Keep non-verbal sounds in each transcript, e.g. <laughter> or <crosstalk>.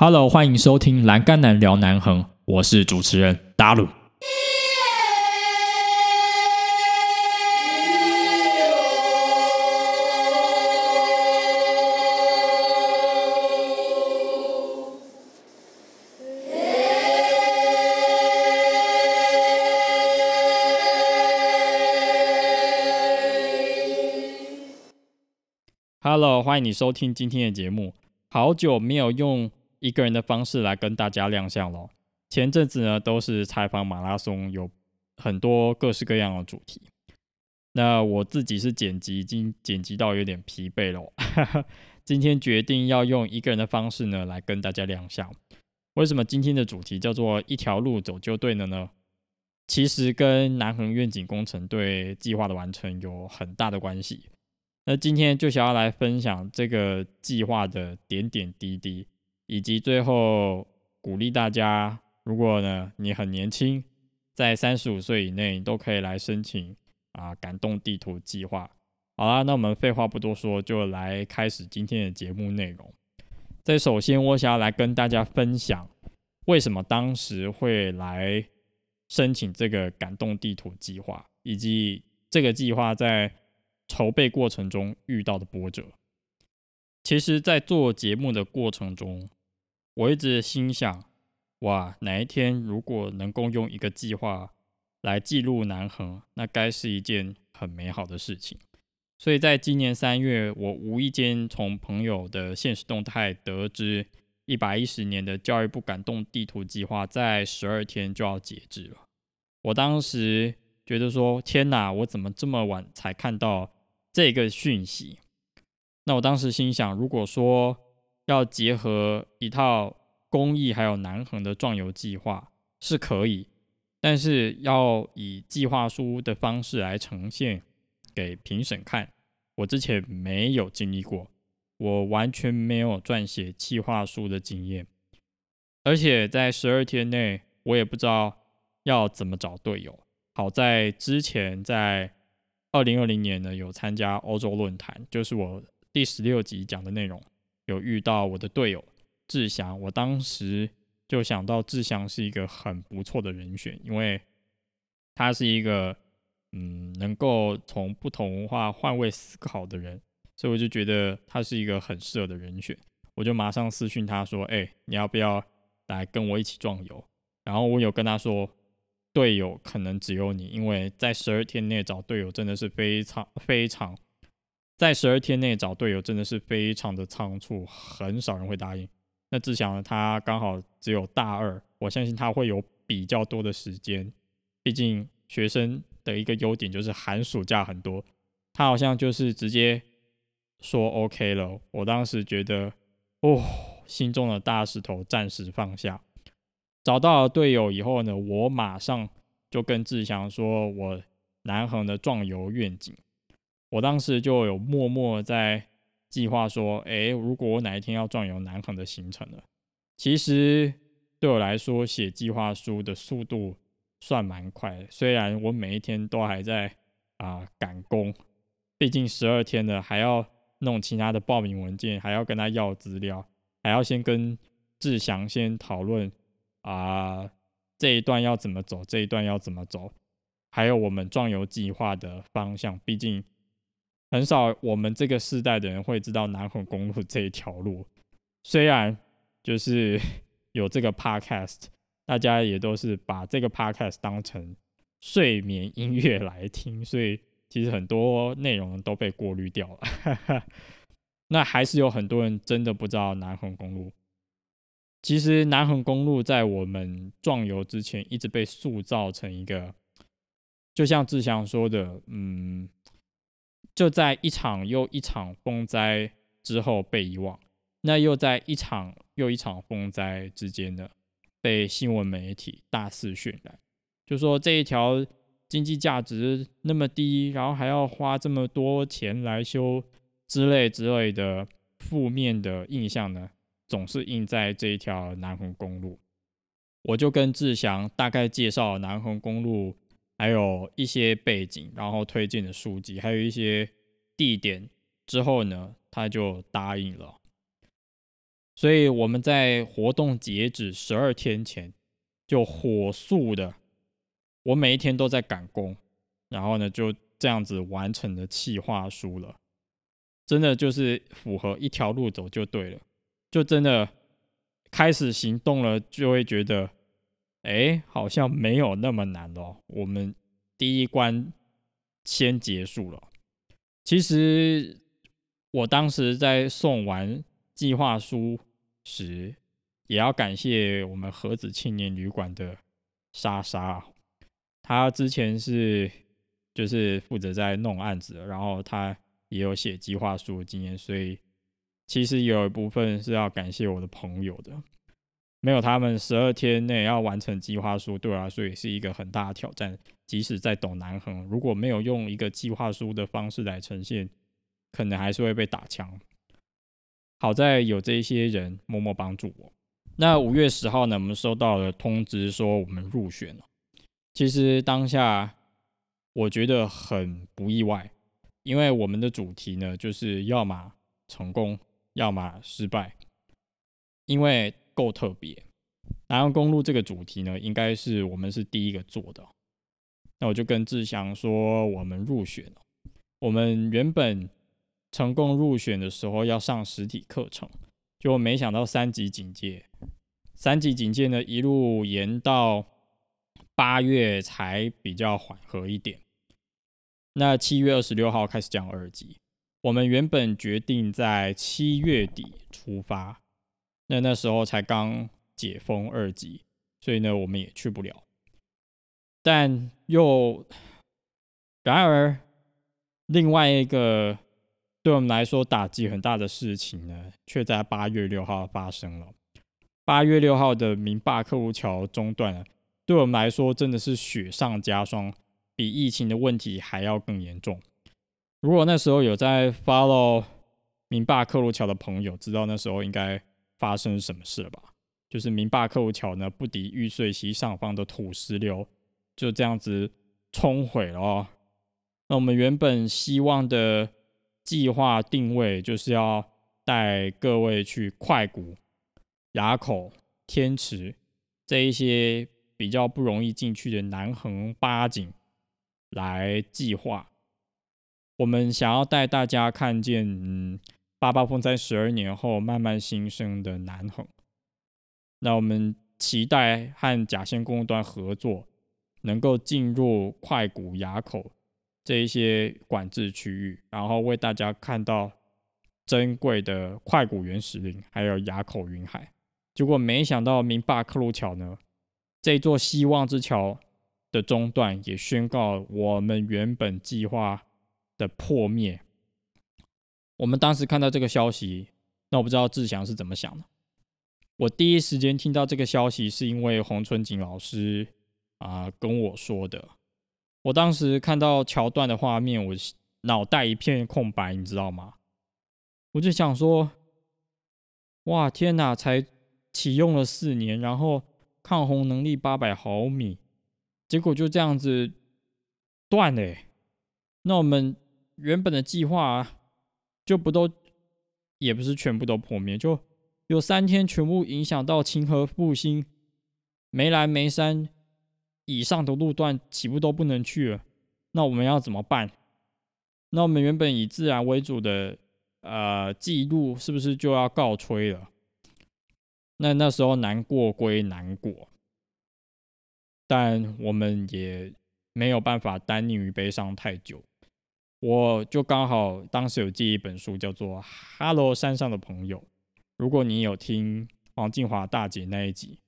Hello，欢迎收听《栏杆男聊南横》，我是主持人达鲁。Hello，欢迎你收听今天的节目。好久没有用一个人的方式来跟大家亮相喽。前阵子呢，都是采访马拉松，有很多各式各样的主题。那我自己是剪辑，已经剪辑到有点疲惫了。<laughs> 今天决定要用一个人的方式呢，来跟大家亮相。为什么今天的主题叫做一条路走就对了呢？其实跟南横愿景工程对计划的完成有很大的关系。那今天就想要来分享这个计划的点点滴滴，以及最后鼓励大家，如果呢你很年轻，在三十五岁以内，都可以来申请啊感动地图计划。好啦，那我们废话不多说，就来开始今天的节目内容。在首先，我想要来跟大家分享，为什么当时会来申请这个感动地图计划，以及这个计划在。筹备过程中遇到的波折，其实，在做节目的过程中，我一直心想：哇，哪一天如果能够用一个计划来记录南横，那该是一件很美好的事情。所以在今年三月，我无意间从朋友的现实动态得知，一百一十年的教育部感动地图计划在十二天就要截止了。我当时觉得说：天哪，我怎么这么晚才看到？这个讯息，那我当时心想，如果说要结合一套公益还有南横的壮游计划是可以，但是要以计划书的方式来呈现给评审看，我之前没有经历过，我完全没有撰写计划书的经验，而且在十二天内，我也不知道要怎么找队友。好在之前在。二零二零年呢，有参加欧洲论坛，就是我第十六集讲的内容，有遇到我的队友志祥。我当时就想到志祥是一个很不错的人选，因为他是一个嗯能够从不同文化换位思考的人，所以我就觉得他是一个很适合的人选。我就马上私讯他说：“哎，你要不要来跟我一起壮游？”然后我有跟他说。队友可能只有你，因为在十二天内找队友真的是非常非常，在十二天内找队友真的是非常的仓促，很少人会答应。那志祥呢他刚好只有大二，我相信他会有比较多的时间，毕竟学生的一个优点就是寒暑假很多，他好像就是直接说 OK 了。我当时觉得，哦，心中的大石头暂时放下。找到了队友以后呢，我马上就跟志祥说，我南横的壮游愿景。我当时就有默默在计划说，哎，如果我哪一天要壮游南横的行程了，其实对我来说写计划书的速度算蛮快。虽然我每一天都还在啊赶工，毕竟十二天了，还要弄其他的报名文件，还要跟他要资料，还要先跟志祥先讨论。啊，这一段要怎么走？这一段要怎么走？还有我们壮游计划的方向，毕竟很少我们这个世代的人会知道南横公路这一条路。虽然就是 <laughs> 有这个 podcast，大家也都是把这个 podcast 当成睡眠音乐来听，所以其实很多内容都被过滤掉了。<laughs> 那还是有很多人真的不知道南横公路。其实南横公路在我们壮游之前，一直被塑造成一个，就像志祥说的，嗯，就在一场又一场风灾之后被遗忘，那又在一场又一场风灾之间呢，被新闻媒体大肆渲染，就说这一条经济价值那么低，然后还要花这么多钱来修之类之类的负面的印象呢。总是印在这一条南横公路，我就跟志祥大概介绍南横公路，还有一些背景，然后推荐的书籍，还有一些地点之后呢，他就答应了。所以我们在活动截止十二天前就火速的，我每一天都在赶工，然后呢就这样子完成了企划书了。真的就是符合一条路走就对了，就真的开始行动了，就会觉得，哎，好像没有那么难哦。我们第一关先结束了。其实我当时在送完计划书时，也要感谢我们盒子青年旅馆的莎莎，她之前是就是负责在弄案子，然后她。也有写计划书的经验，所以其实有一部分是要感谢我的朋友的。没有他们，十二天内要完成计划书，对我来说也是一个很大的挑战。即使在懂南横，如果没有用一个计划书的方式来呈现，可能还是会被打枪。好在有这些人默默帮助我。那五月十号呢，我们收到了通知说我们入选了。其实当下我觉得很不意外。因为我们的主题呢，就是要么成功，要么失败。因为够特别，南洋公路这个主题呢，应该是我们是第一个做的。那我就跟志祥说，我们入选了。我们原本成功入选的时候要上实体课程，就没想到三级警戒，三级警戒呢一路延到八月才比较缓和一点。那七月二十六号开始降二级，我们原本决定在七月底出发，那那时候才刚解封二级，所以呢我们也去不了。但又然而另外一个对我们来说打击很大的事情呢，却在八月六号发生了。八月六号的明霸克湖桥中断了，对我们来说真的是雪上加霜。比疫情的问题还要更严重。如果那时候有在 follow 明霸克鲁桥的朋友，知道那时候应该发生什么事了吧？就是明霸克鲁桥呢，不敌玉碎溪上方的土石流，就这样子冲毁了。那我们原本希望的计划定位，就是要带各位去快谷、崖口、天池这一些比较不容易进去的南横八景。来计划，我们想要带大家看见，嗯，八八风在十二年后慢慢新生的南横。那我们期待和甲线公路段合作，能够进入快谷垭口这一些管制区域，然后为大家看到珍贵的快谷原始林，还有垭口云海。结果没想到明霸克路桥呢，这座希望之桥。的中断也宣告我们原本计划的破灭。我们当时看到这个消息，那我不知道志祥是怎么想的。我第一时间听到这个消息，是因为洪春景老师啊跟我说的。我当时看到桥段的画面，我脑袋一片空白，你知道吗？我就想说，哇，天哪！才启用了四年，然后抗洪能力八百毫米。结果就这样子断了，那我们原本的计划就不都也不是全部都破灭，就有三天全部影响到清河复兴、梅兰梅山以上的路段，岂不都不能去了。那我们要怎么办？那我们原本以自然为主的呃记录是不是就要告吹了？那那时候难过归难过。但我们也没有办法单溺于悲伤太久。我就刚好当时有借一本书，叫做《哈喽山上的朋友》。如果你有听黄静华大姐那一集，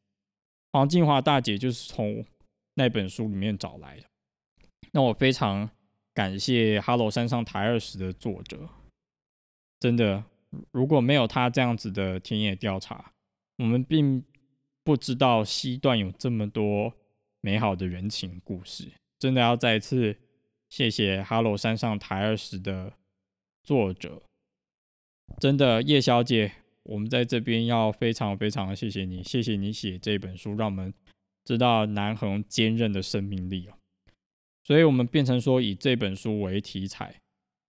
黄静华大姐就是从那本书里面找来的。那我非常感谢《哈喽山上台二十》的作者，真的，如果没有他这样子的田野调查，我们并不知道西段有这么多。美好的人情故事，真的要再一次谢谢《哈喽山上台二十》的作者，真的叶小姐，我们在这边要非常非常的谢谢你，谢谢你写这本书，让我们知道南横坚韧的生命力啊。所以我们变成说以这本书为题材，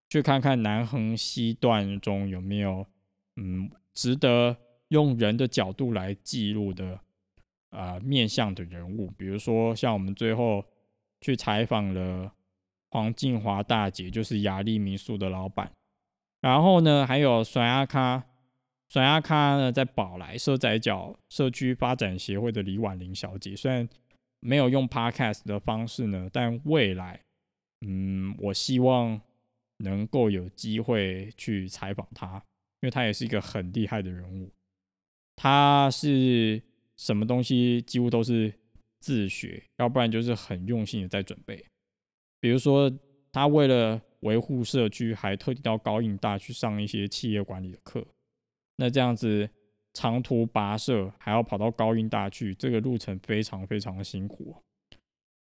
去看看南横西段中有没有嗯值得用人的角度来记录的啊面向的人物，比如说像我们最后去采访了黄静华大姐，就是雅丽民宿的老板，然后呢还有甩阿卡，甩阿卡呢在宝来社仔角社区发展协会的李婉玲小姐，虽然没有用 podcast 的方式呢，但未来嗯我希望能够有机会去采访她，因为她也是一个很厉害的人物。她是什么东西几乎都是自学，要不然就是很用心的在准备。比如说，他为了维护社区，还特地到高音大去上一些企业管理的课。那这样子长途跋涉，还要跑到高音大去，这个路程非常非常的辛苦。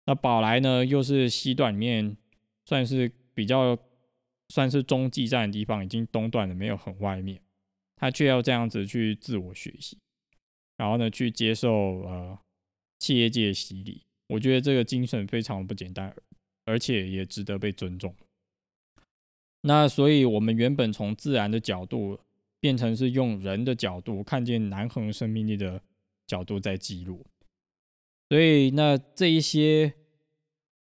那宝来呢，又是西段里面算是比较算是中继站的地方，已经东段了，没有很外面。他却要这样子去自我学习，然后呢，去接受呃企业界洗礼。我觉得这个精神非常不简单，而且也值得被尊重。那所以，我们原本从自然的角度，变成是用人的角度，看见南恒生命力的角度在记录。所以，那这一些，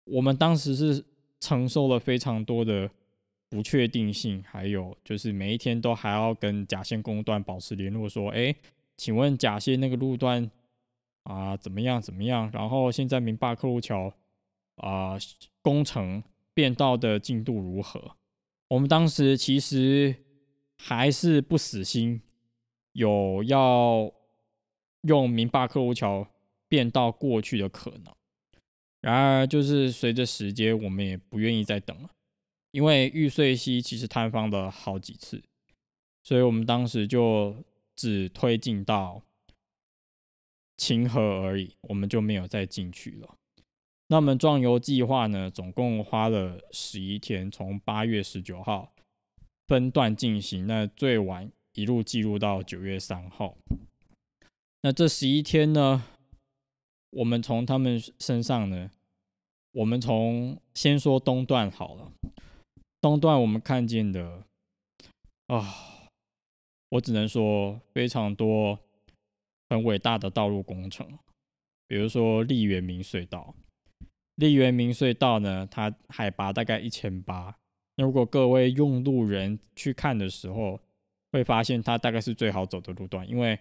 我们当时是承受了非常多的。不确定性，还有就是每一天都还要跟甲线公段保持联络，说，哎，请问甲线那个路段啊怎么样怎么样？然后现在明坝客路桥啊工程变道的进度如何？我们当时其实还是不死心，有要用明坝客路桥变道过去的可能。然而，就是随着时间，我们也不愿意再等了。因为玉碎溪其实坍方了好几次，所以我们当时就只推进到清河而已，我们就没有再进去了。那么壮游计划呢，总共花了十一天，从八月十九号分段进行，那最晚一路记录到九月三号。那这十一天呢，我们从他们身上呢，我们从先说东段好了。东段我们看见的啊，我只能说非常多很伟大的道路工程，比如说丽园明隧道。丽园明隧道呢，它海拔大概一千八。那如果各位用路人去看的时候，会发现它大概是最好走的路段，因为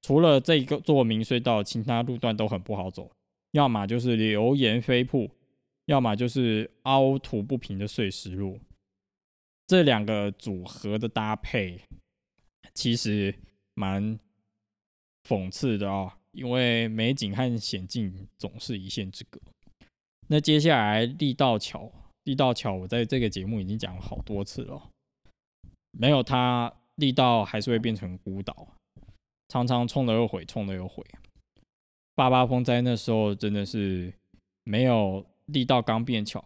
除了这一个座明隧道，其他路段都很不好走，要么就是流岩飞瀑，要么就是凹凸不平的碎石路。这两个组合的搭配其实蛮讽刺的哦，因为美景和险境总是一线之隔。那接下来力道桥，力道桥我在这个节目已经讲了好多次了，没有它，力道还是会变成孤岛，常常冲了又毁，冲了又毁。八八风灾那时候真的是没有力道刚变桥，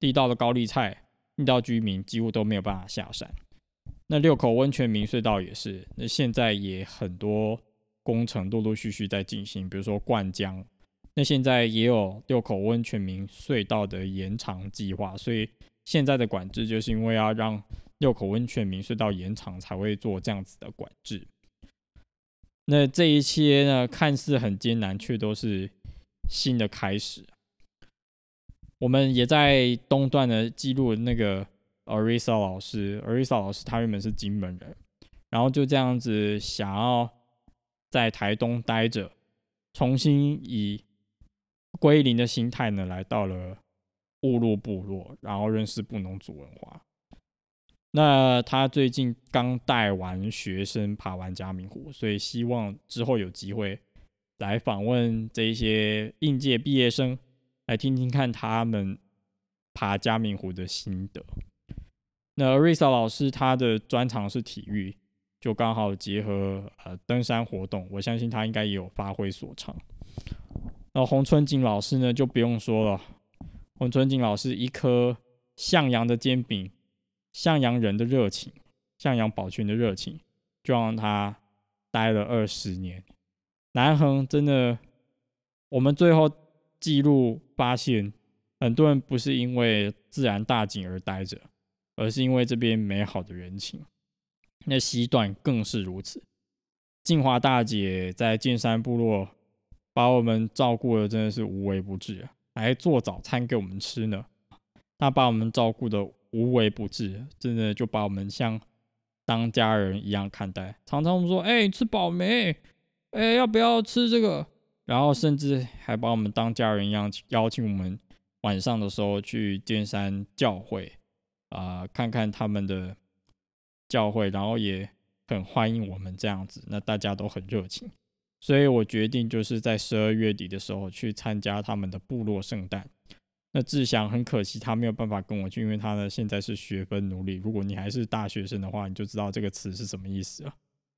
力道的高丽菜。遇到居民几乎都没有办法下山。那六口温泉明隧道也是，那现在也很多工程陆陆续续在进行，比如说灌浆。那现在也有六口温泉明隧道的延长计划，所以现在的管制就是因为要让六口温泉明隧道延长，才会做这样子的管制。那这一切呢，看似很艰难，却都是新的开始。我们也在东段呢记录那个 Arisa 老师，Arisa 老师他原本是金门人，然后就这样子想要在台东待着，重新以归零的心态呢来到了雾路部落，然后认识布农族文化。那他最近刚带完学生爬完嘉明湖，所以希望之后有机会来访问这些应届毕业生。来听听看他们爬嘉明湖的心得。那瑞莎老师他的专长是体育，就刚好结合呃登山活动，我相信他应该也有发挥所长。那洪春景老师呢就不用说了，洪春景老师一颗向阳的煎饼，向阳人的热情，向阳保全的热情，就让他待了二十年。南恒真的，我们最后。记录发现，很多人不是因为自然大景而待着，而是因为这边美好的人情。那西段更是如此。静华大姐在剑山部落把我们照顾的真的是无微不至，还做早餐给我们吃呢。她把我们照顾的无微不至，真的就把我们像当家人一样看待。常常我们说：“哎，吃饱没？哎，要不要吃这个？”然后甚至还把我们当家人一样邀请我们晚上的时候去剑山教会啊，看看他们的教会，然后也很欢迎我们这样子。那大家都很热情，所以我决定就是在十二月底的时候去参加他们的部落圣诞。那志祥很可惜他没有办法跟我去，因为他呢现在是学分奴隶。如果你还是大学生的话，你就知道这个词是什么意思了。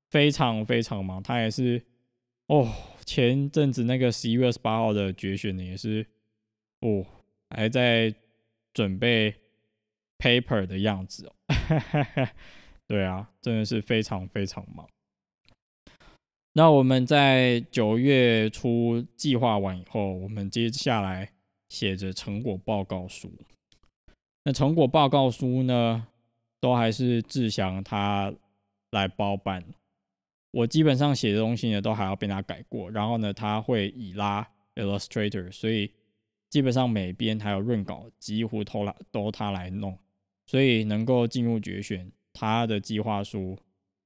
非常非常忙，他也是。哦，前阵子那个十一月二十八号的决选呢，也是哦，还在准备 paper 的样子哦。<laughs> 对啊，真的是非常非常忙。那我们在九月初计划完以后，我们接下来写着成果报告书。那成果报告书呢，都还是志祥他来包办。我基本上写的东西呢，都还要被他改过，然后呢，他会以拉 Illustrator，所以基本上每边还有润稿几乎都来都他来弄，所以能够进入决选，他的计划书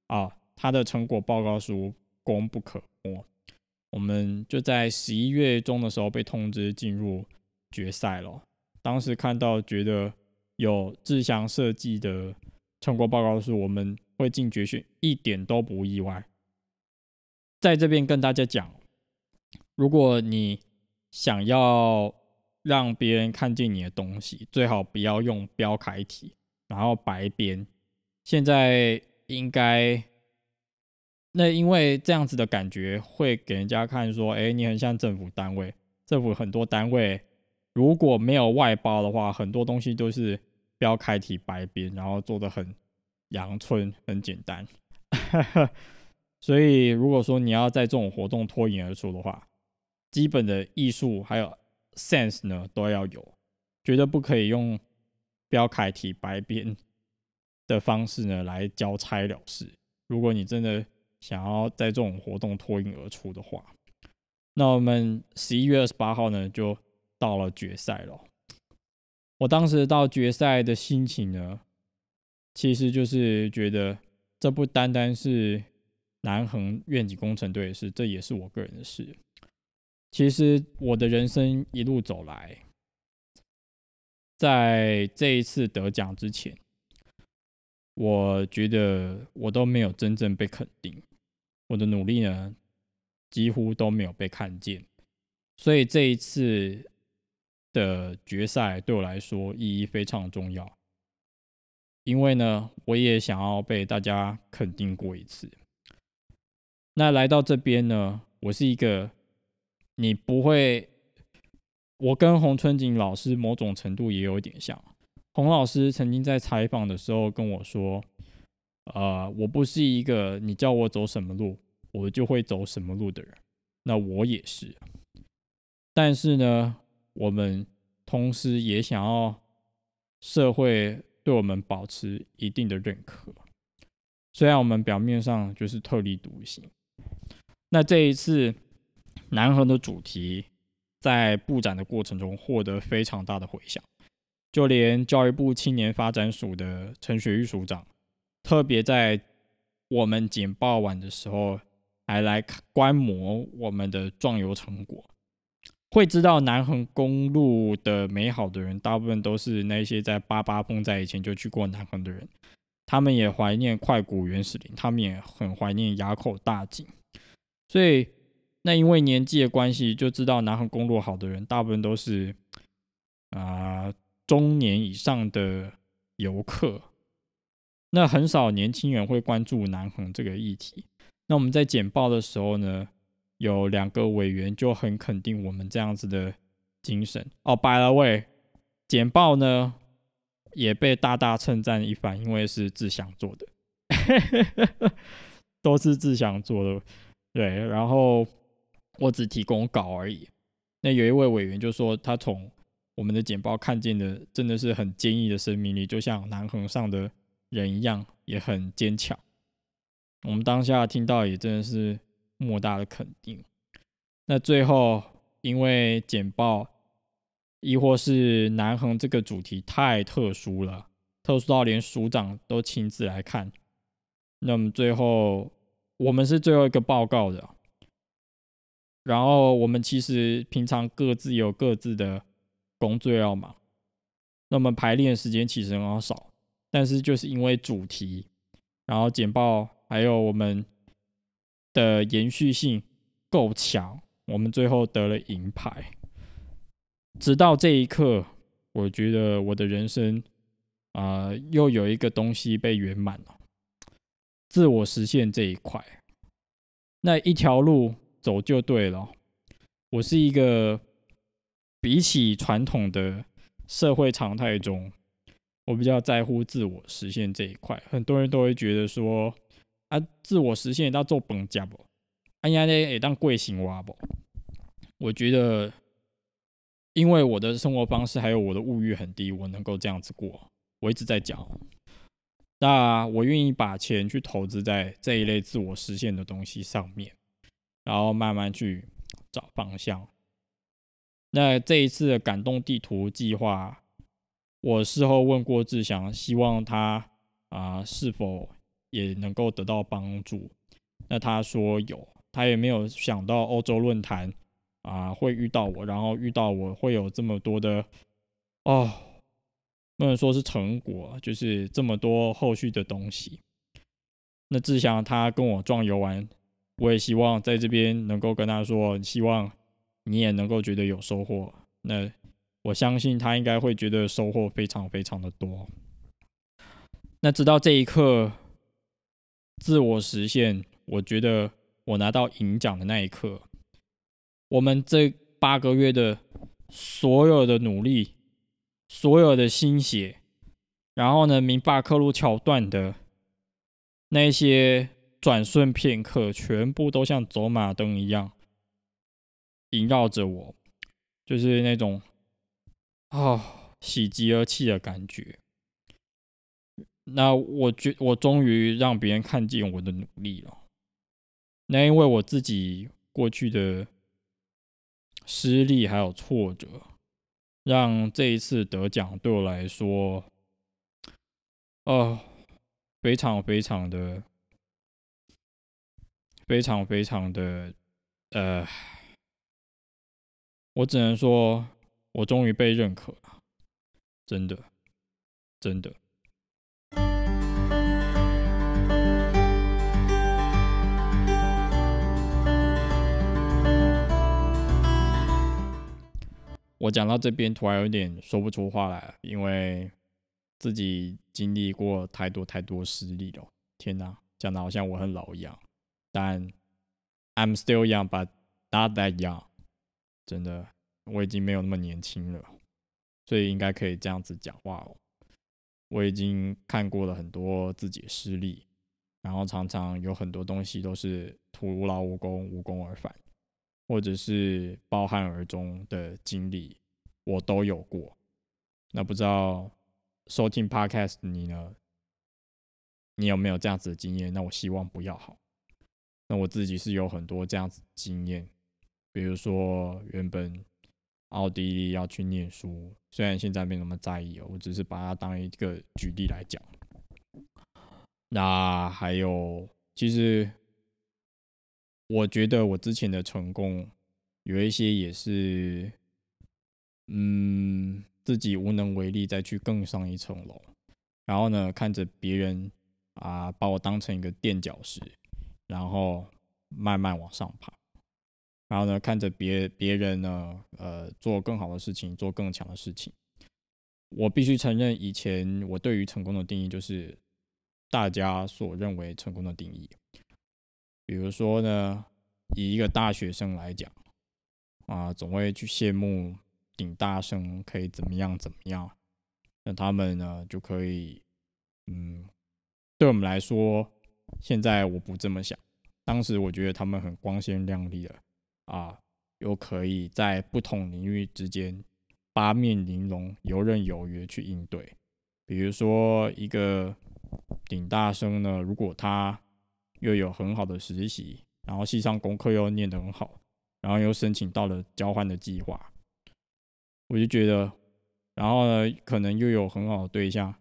啊，他的成果报告书功不可没。我们就在十一月中的时候被通知进入决赛了，当时看到觉得有志祥设计的成果报告书，我们会进决选，一点都不意外。在这边跟大家讲，如果你想要让别人看见你的东西，最好不要用标楷体，然后白边。现在应该，那因为这样子的感觉会给人家看说，哎，你很像政府单位。政府很多单位如果没有外包的话，很多东西都是标楷体白边，然后做的很阳春，很简单。<laughs> 所以，如果说你要在这种活动脱颖而出的话，基本的艺术还有 sense 呢都要有，绝对不可以用标楷体白边的方式呢来交差了事。如果你真的想要在这种活动脱颖而出的话，那我们十一月二十八号呢就到了决赛了。我当时到决赛的心情呢，其实就是觉得这不单单是。南横院景工程队的事，这也是我个人的事。其实我的人生一路走来，在这一次得奖之前，我觉得我都没有真正被肯定，我的努力呢几乎都没有被看见。所以这一次的决赛对我来说意义非常重要，因为呢，我也想要被大家肯定过一次。那来到这边呢，我是一个，你不会，我跟洪春景老师某种程度也有一点像。洪老师曾经在采访的时候跟我说，呃，我不是一个你叫我走什么路，我就会走什么路的人。那我也是，但是呢，我们同时也想要社会对我们保持一定的认可，虽然我们表面上就是特立独行。那这一次南横的主题在布展的过程中获得非常大的回响，就连教育部青年发展署的陈学玉署长，特别在我们简报完的时候，还来观摩我们的壮游成果。会知道南横公路的美好的人，大部分都是那些在八八风灾以前就去过南横的人，他们也怀念快古原始林，他们也很怀念垭口大景。所以，那因为年纪的关系，就知道南横公路好的人，大部分都是啊中年以上的游客。那很少年轻人会关注南横这个议题。那我们在简报的时候呢，有两个委员就很肯定我们这样子的精神。哦，by the way，简报呢也被大大称赞一番，因为是志祥做的，<laughs> 都是志祥做的。对，然后我只提供稿而已。那有一位委员就说，他从我们的简报看见的真的是很坚毅的生命力，就像南横上的人一样，也很坚强。我们当下听到也真的是莫大的肯定。那最后因为简报，亦或是南横这个主题太特殊了，特殊到连署长都亲自来看。那么最后我们是最后一个报告的，然后我们其实平常各自有各自的工作要忙，那么排练时间其实很少，但是就是因为主题，然后简报还有我们的延续性够强，我们最后得了银牌。直到这一刻，我觉得我的人生啊，又有一个东西被圆满了，自我实现这一块，那一条路走就对了。我是一个比起传统的社会常态中，我比较在乎自我实现这一块。很多人都会觉得说，啊，自我实现要做本家不？哎呀呢，也当贵行哇不？我觉得。因为我的生活方式还有我的物欲很低，我能够这样子过。我一直在讲，那我愿意把钱去投资在这一类自我实现的东西上面，然后慢慢去找方向。那这一次的感动地图计划，我事后问过志祥，希望他啊是否也能够得到帮助。那他说有，他也没有想到欧洲论坛。啊，会遇到我，然后遇到我会有这么多的哦，不能说是成果，就是这么多后续的东西。那志祥他跟我壮游完，我也希望在这边能够跟他说，希望你也能够觉得有收获。那我相信他应该会觉得收获非常非常的多。那直到这一刻，自我实现，我觉得我拿到银奖的那一刻。我们这八个月的所有的努力，所有的心血，然后呢，明巴克路桥段的那些转瞬片刻，全部都像走马灯一样萦绕着我，就是那种啊，喜极而泣的感觉。那我觉我终于让别人看见我的努力了。那因为我自己过去的。失利还有挫折，让这一次得奖对我来说，哦，非常非常的，非常非常的，呃，我只能说，我终于被认可了，真的，真的。我讲到这边，突然有点说不出话来，因为自己经历过太多太多失利了。天哪，讲的好像我很老一样，但 I'm still young, but not that young。真的，我已经没有那么年轻了，所以应该可以这样子讲话哦。我已经看过了很多自己的失利，然后常常有很多东西都是徒劳无功，无功而返。或者是抱憾而终的经历，我都有过。那不知道收听 Podcast 你呢？你有没有这样子的经验？那我希望不要好。那我自己是有很多这样子经验，比如说原本奥地利要去念书，虽然现在没那么在意哦，我只是把它当一个举例来讲。那还有，其实。我觉得我之前的成功有一些也是，嗯，自己无能为力，再去更上一层楼。然后呢，看着别人啊，把我当成一个垫脚石，然后慢慢往上爬。然后呢，看着别别人呢，呃，做更好的事情，做更强的事情。我必须承认，以前我对于成功的定义就是大家所认为成功的定义。比如说呢，以一个大学生来讲，啊，总会去羡慕顶大生可以怎么样怎么样，那他们呢就可以，嗯，对我们来说，现在我不这么想，当时我觉得他们很光鲜亮丽的，啊，又可以在不同领域之间八面玲珑、游刃有余去应对。比如说一个顶大生呢，如果他又有很好的实习，然后系上功课又念得很好，然后又申请到了交换的计划，我就觉得，然后呢，可能又有很好的对象，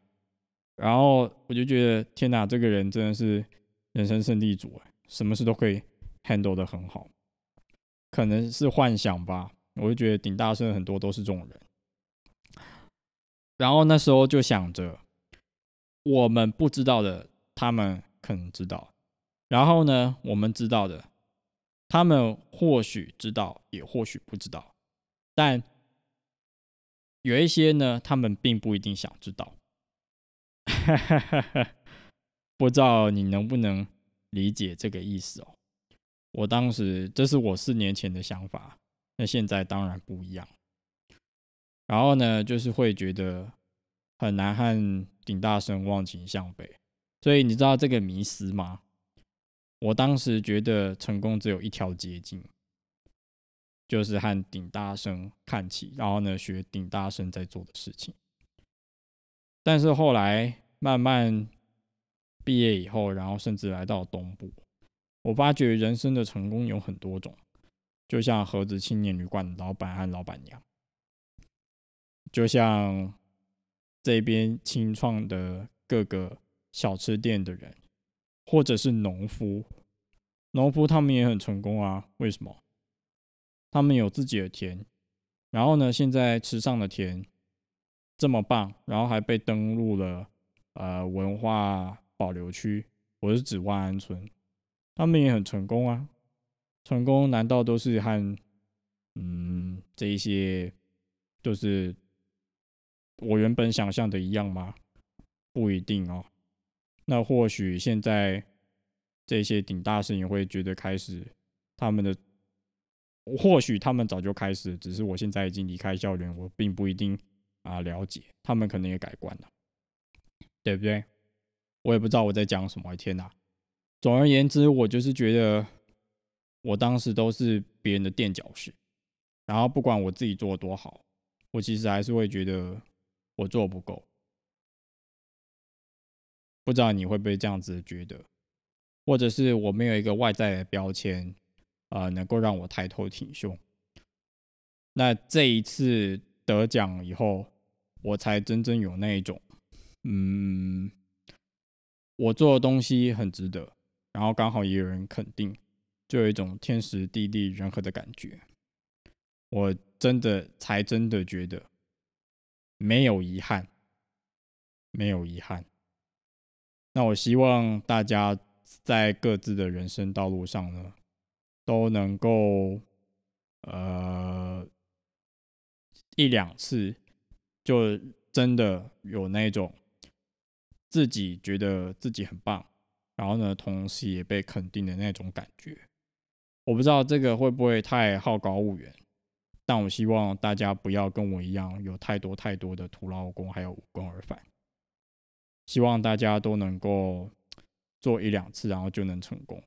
然后我就觉得，天哪，这个人真的是人生胜利组哎，什么事都可以 handle 的很好，可能是幻想吧，我就觉得顶大生很多都是这种人，然后那时候就想着，我们不知道的，他们可能知道。然后呢，我们知道的，他们或许知道，也或许不知道，但有一些呢，他们并不一定想知道。<laughs> 不知道你能不能理解这个意思哦？我当时这是我四年前的想法，那现在当然不一样。然后呢，就是会觉得很难和顶大声望情向北，所以你知道这个迷思吗？我当时觉得成功只有一条捷径，就是和顶大生看齐，然后呢学顶大生在做的事情。但是后来慢慢毕业以后，然后甚至来到东部，我发觉人生的成功有很多种，就像盒子青年旅馆的老板和老板娘，就像这边清创的各个小吃店的人。或者是农夫，农夫他们也很成功啊？为什么？他们有自己的田，然后呢，现在池上的田这么棒，然后还被登录了呃文化保留区，我是指万安村，他们也很成功啊。成功难道都是和嗯这一些就是我原本想象的一样吗？不一定哦。那或许现在这些顶大事情会觉得开始他们的，或许他们早就开始，只是我现在已经离开校园，我并不一定啊了解，他们可能也改观了，对不对？我也不知道我在讲什么，天哪！总而言之，我就是觉得我当时都是别人的垫脚石，然后不管我自己做的多好，我其实还是会觉得我做不够。不知道你会不会这样子觉得，或者是我没有一个外在的标签，啊，能够让我抬头挺胸。那这一次得奖以后，我才真正有那一种，嗯，我做的东西很值得，然后刚好也有人肯定，就有一种天时地利人和的感觉。我真的才真的觉得没有遗憾，没有遗憾。那我希望大家在各自的人生道路上呢，都能够呃一两次就真的有那种自己觉得自己很棒，然后呢，同时也被肯定的那种感觉。我不知道这个会不会太好高骛远，但我希望大家不要跟我一样有太多太多的徒劳功，还有无功而返。希望大家都能够做一两次，然后就能成功。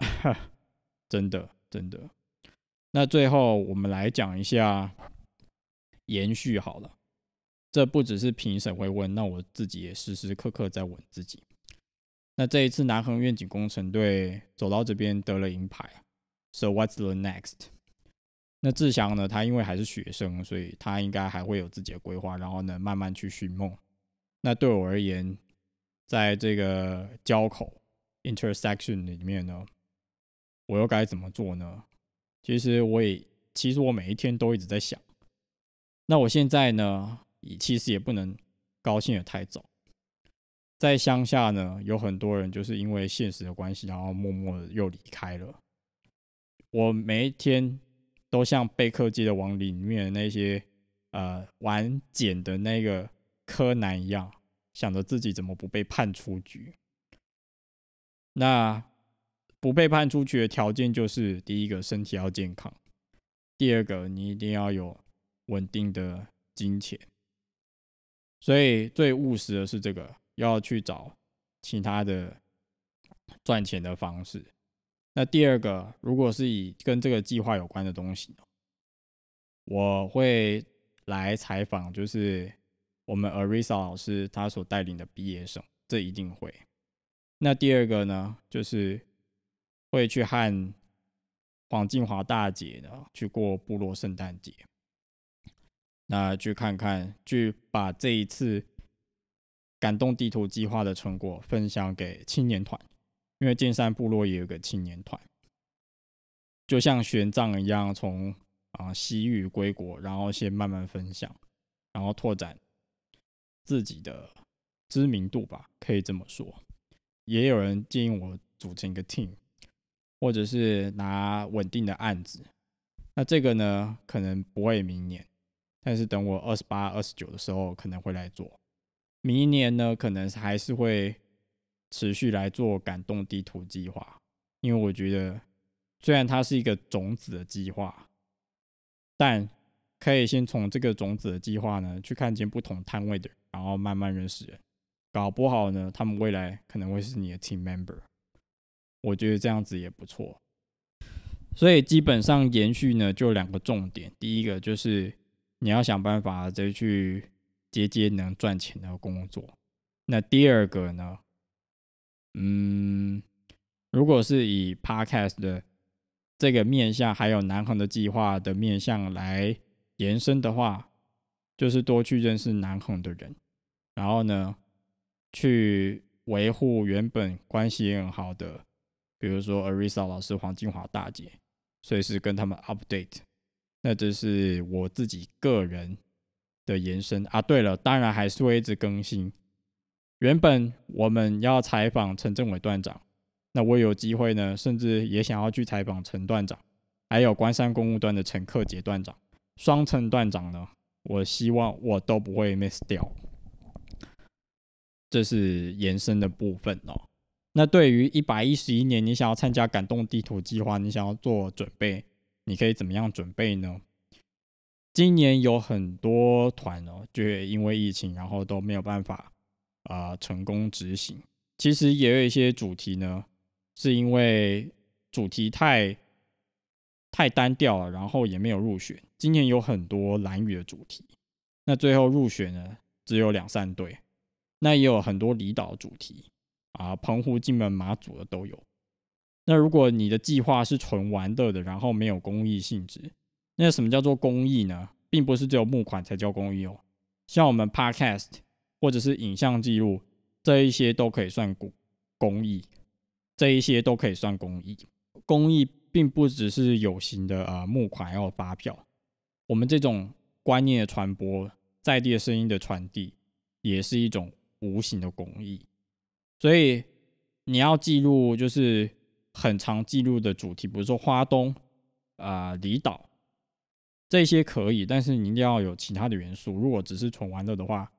<laughs> 真的，真的。那最后我们来讲一下延续好了。这不只是评审会问，那我自己也时时刻刻在问自己。那这一次南恒愿景工程队走到这边得了银牌，So what's the next？那志祥呢？他因为还是学生，所以他应该还会有自己的规划，然后呢慢慢去寻梦。那对我而言，在这个交口 intersection 里面呢，我又该怎么做呢？其实我也，其实我每一天都一直在想。那我现在呢，其实也不能高兴的太早。在乡下呢，有很多人就是因为现实的关系，然后默默的又离开了。我每一天都像贝克街的王里面的那些呃玩捡的那个柯南一样。想着自己怎么不被判出局？那不被判出局的条件就是：第一个，身体要健康；第二个，你一定要有稳定的金钱。所以最务实的是这个，要去找其他的赚钱的方式。那第二个，如果是以跟这个计划有关的东西，我会来采访，就是。我们 Arisa 老师他所带领的毕业生，这一定会。那第二个呢，就是会去和黄静华大姐呢去过部落圣诞节。那去看看，去把这一次感动地图计划的成果分享给青年团，因为剑山部落也有个青年团，就像玄奘一样，从啊西域归国，然后先慢慢分享，然后拓展自己的知名度吧，可以这么说。也有人建议我组成一个 team，或者是拿稳定的案子，那这个呢，可能不会明年。但是等我二十八、二十九的时候，可能会来做。明年呢，可能还是会持续来做感动地图计划，因为我觉得虽然它是一个种子的计划，但可以先从这个种子的计划呢，去看见不同摊位的，然后慢慢认识人。搞不好呢，他们未来可能会是你的 team member。我觉得这样子也不错。所以基本上延续呢，就两个重点，第一个就是。你要想办法再去接接能赚钱的工作。那第二个呢？嗯，如果是以 Podcast 的这个面向，还有南恒的计划的面向来延伸的话，就是多去认识南恒的人，然后呢，去维护原本关系很好的，比如说 Arisa 老师、黄金华大姐，随时跟他们 update。那这是我自己个人的延伸啊。对了，当然还是会一直更新。原本我们要采访陈政委段长，那我有机会呢，甚至也想要去采访陈段长，还有关山公务端的陈克杰段长，双陈段长呢，我希望我都不会 miss 掉。这是延伸的部分哦。那对于一百一十一年，你想要参加感动地图计划，你想要做准备。你可以怎么样准备呢？今年有很多团哦，就因为疫情，然后都没有办法啊成功执行。其实也有一些主题呢，是因为主题太太单调了，然后也没有入选。今年有很多蓝雨的主题，那最后入选呢只有两三队。那也有很多离岛主题啊，澎湖、金门、马祖的都有。那如果你的计划是纯玩乐的，然后没有公益性质，那什么叫做公益呢？并不是只有募款才叫公益哦。像我们 Podcast 或者是影像记录这一些都可以算公公益，这一些都可以算公益。公益并不只是有形的啊募款要发票，我们这种观念的传播，在地的声音的传递，也是一种无形的公益。所以你要记录就是。很常记录的主题，比如说花东啊、离岛这些可以，但是你一定要有其他的元素。如果只是纯玩乐的话，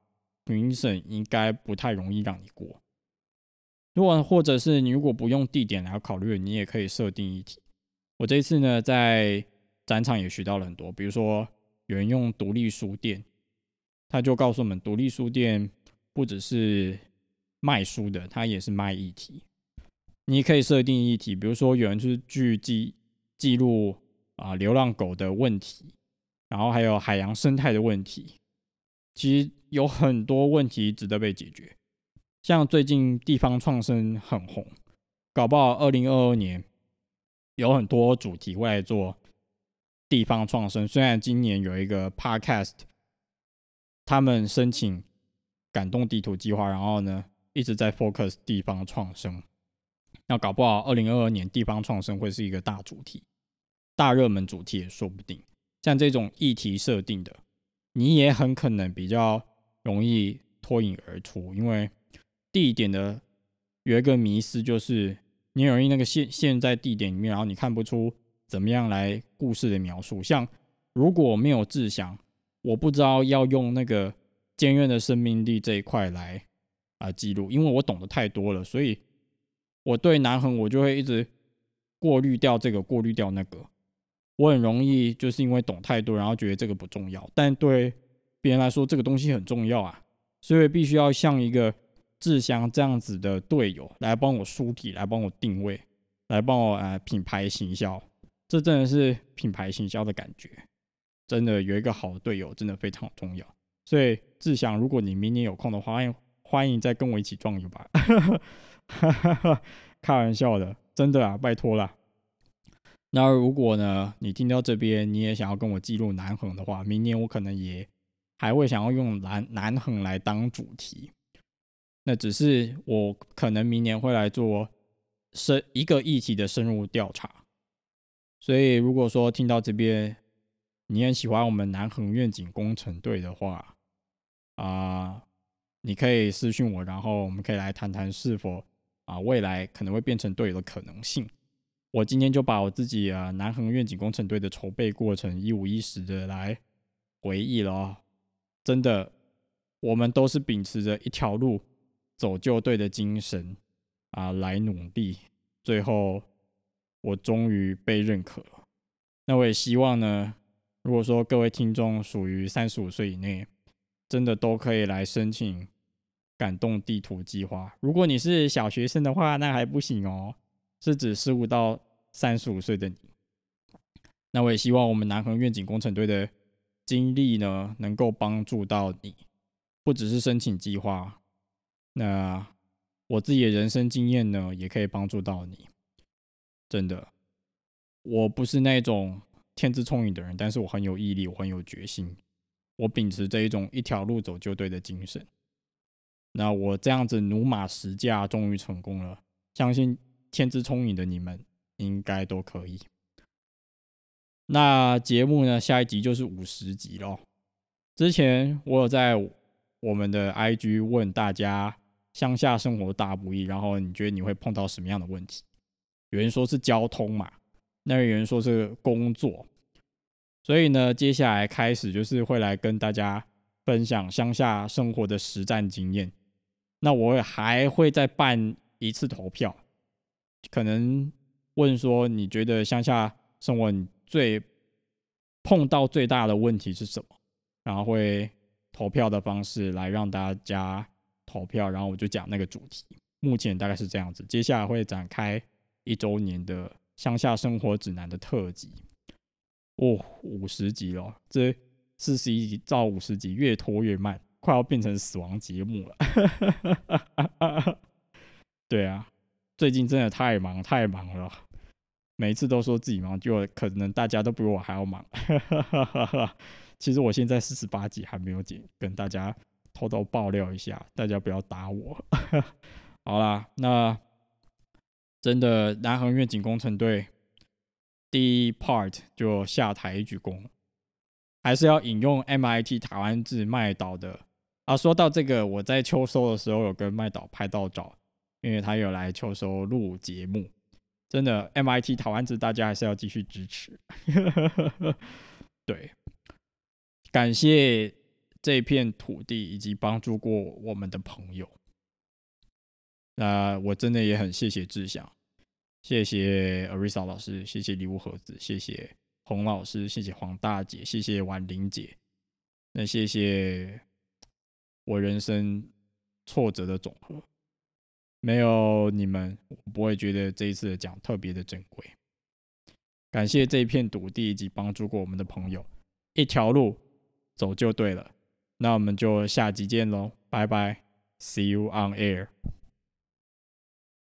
评审应该不太容易让你过。如果或者是你如果不用地点来考虑，你也可以设定议题。我这一次呢在展场也学到了很多，比如说有人用独立书店，他就告诉我们，独立书店不只是卖书的，它也是卖议题。你可以设定议题，比如说有人就是去记记录啊流浪狗的问题，然后还有海洋生态的问题，其实有很多问题值得被解决。像最近地方创生很红，搞不好二零二二年有很多主题会来做地方创生。虽然今年有一个 Podcast，他们申请感动地图计划，然后呢一直在 focus 地方创生。那搞不好，二零二二年地方创生会是一个大主题、大热门主题也说不定。像这种议题设定的，你也很可能比较容易脱颖而出，因为地点的有一个迷思，就是你容易那个现现在地点里面，然后你看不出怎么样来故事的描述。像如果没有志向，我不知道要用那个坚韧的生命力这一块来啊记录，因为我懂得太多了，所以。我对南横，我就会一直过滤掉这个，过滤掉那个。我很容易就是因为懂太多，然后觉得这个不重要。但对别人来说，这个东西很重要啊，所以必须要像一个志祥这样子的队友来帮我梳体，来帮我定位，来帮我呃品牌行销。这真的是品牌行销的感觉，真的有一个好的队友真的非常重要。所以志祥，如果你明年有空的话，欢迎欢迎再跟我一起壮游吧。<laughs> 哈哈哈，开玩笑的，真的啊，拜托了。那如果呢，你听到这边，你也想要跟我记录南横的话，明年我可能也还会想要用南南横来当主题。那只是我可能明年会来做深一个议题的深入调查。所以如果说听到这边，你很喜欢我们南横愿景工程队的话，啊，你可以私信我，然后我们可以来谈谈是否啊未来可能会变成队友的可能性。我今天就把我自己啊南横愿景工程队的筹备过程一五一十的来回忆了。真的，我们都是秉持着一条路走就对的精神啊来努力，最后我终于被认可了。那我也希望呢，如果说各位听众属于三十五岁以内，真的都可以来申请感动地图计划。如果你是小学生的话，那还不行哦。是指十五到三十五岁的你，那我也希望我们南横愿景工程队的经历呢，能够帮助到你，不只是申请计划，那我自己的人生经验呢，也可以帮助到你。真的，我不是那种天资聪颖的人，但是我很有毅力，我很有决心，我秉持这一种一条路走就对的精神。那我这样子努马十驾，终于成功了，相信。天资聪颖的你们应该都可以。那节目呢？下一集就是五十集咯。之前我有在我们的 IG 问大家乡下生活大不易，然后你觉得你会碰到什么样的问题？有人说是交通嘛，那有人说是工作。所以呢，接下来开始就是会来跟大家分享乡下生活的实战经验。那我还会再办一次投票。可能问说，你觉得乡下生活你最碰到最大的问题是什么？然后会投票的方式来让大家投票，然后我就讲那个主题。目前大概是这样子，接下来会展开一周年的乡下生活指南的特辑。哦，五十集了，这四十一集到五十集越拖越慢，快要变成死亡节目了。<laughs> 对啊。最近真的太忙太忙了，每一次都说自己忙，就可能大家都比我还要忙。<laughs> 其实我现在四十八集还没有剪，跟大家偷偷爆料一下，大家不要打我。<laughs> 好啦，那真的南航愿景工程队第一 part 就下台鞠躬，还是要引用 MIT 台湾字麦岛的啊。说到这个，我在秋收的时候有跟麦岛拍到照。因为他有来秋收录节目，真的 MIT 台湾子，大家还是要继续支持。<laughs> 对，感谢这片土地以及帮助过我们的朋友。那我真的也很谢谢志祥，谢谢 Arisa 老师，谢谢礼物盒子，谢谢洪老师，谢谢黄大姐，谢谢婉玲姐。那谢谢我人生挫折的总和。没有你们，我不会觉得这一次的奖特别的珍贵。感谢这一片土地以及帮助过我们的朋友，一条路走就对了。那我们就下集见喽，拜拜，See you on air。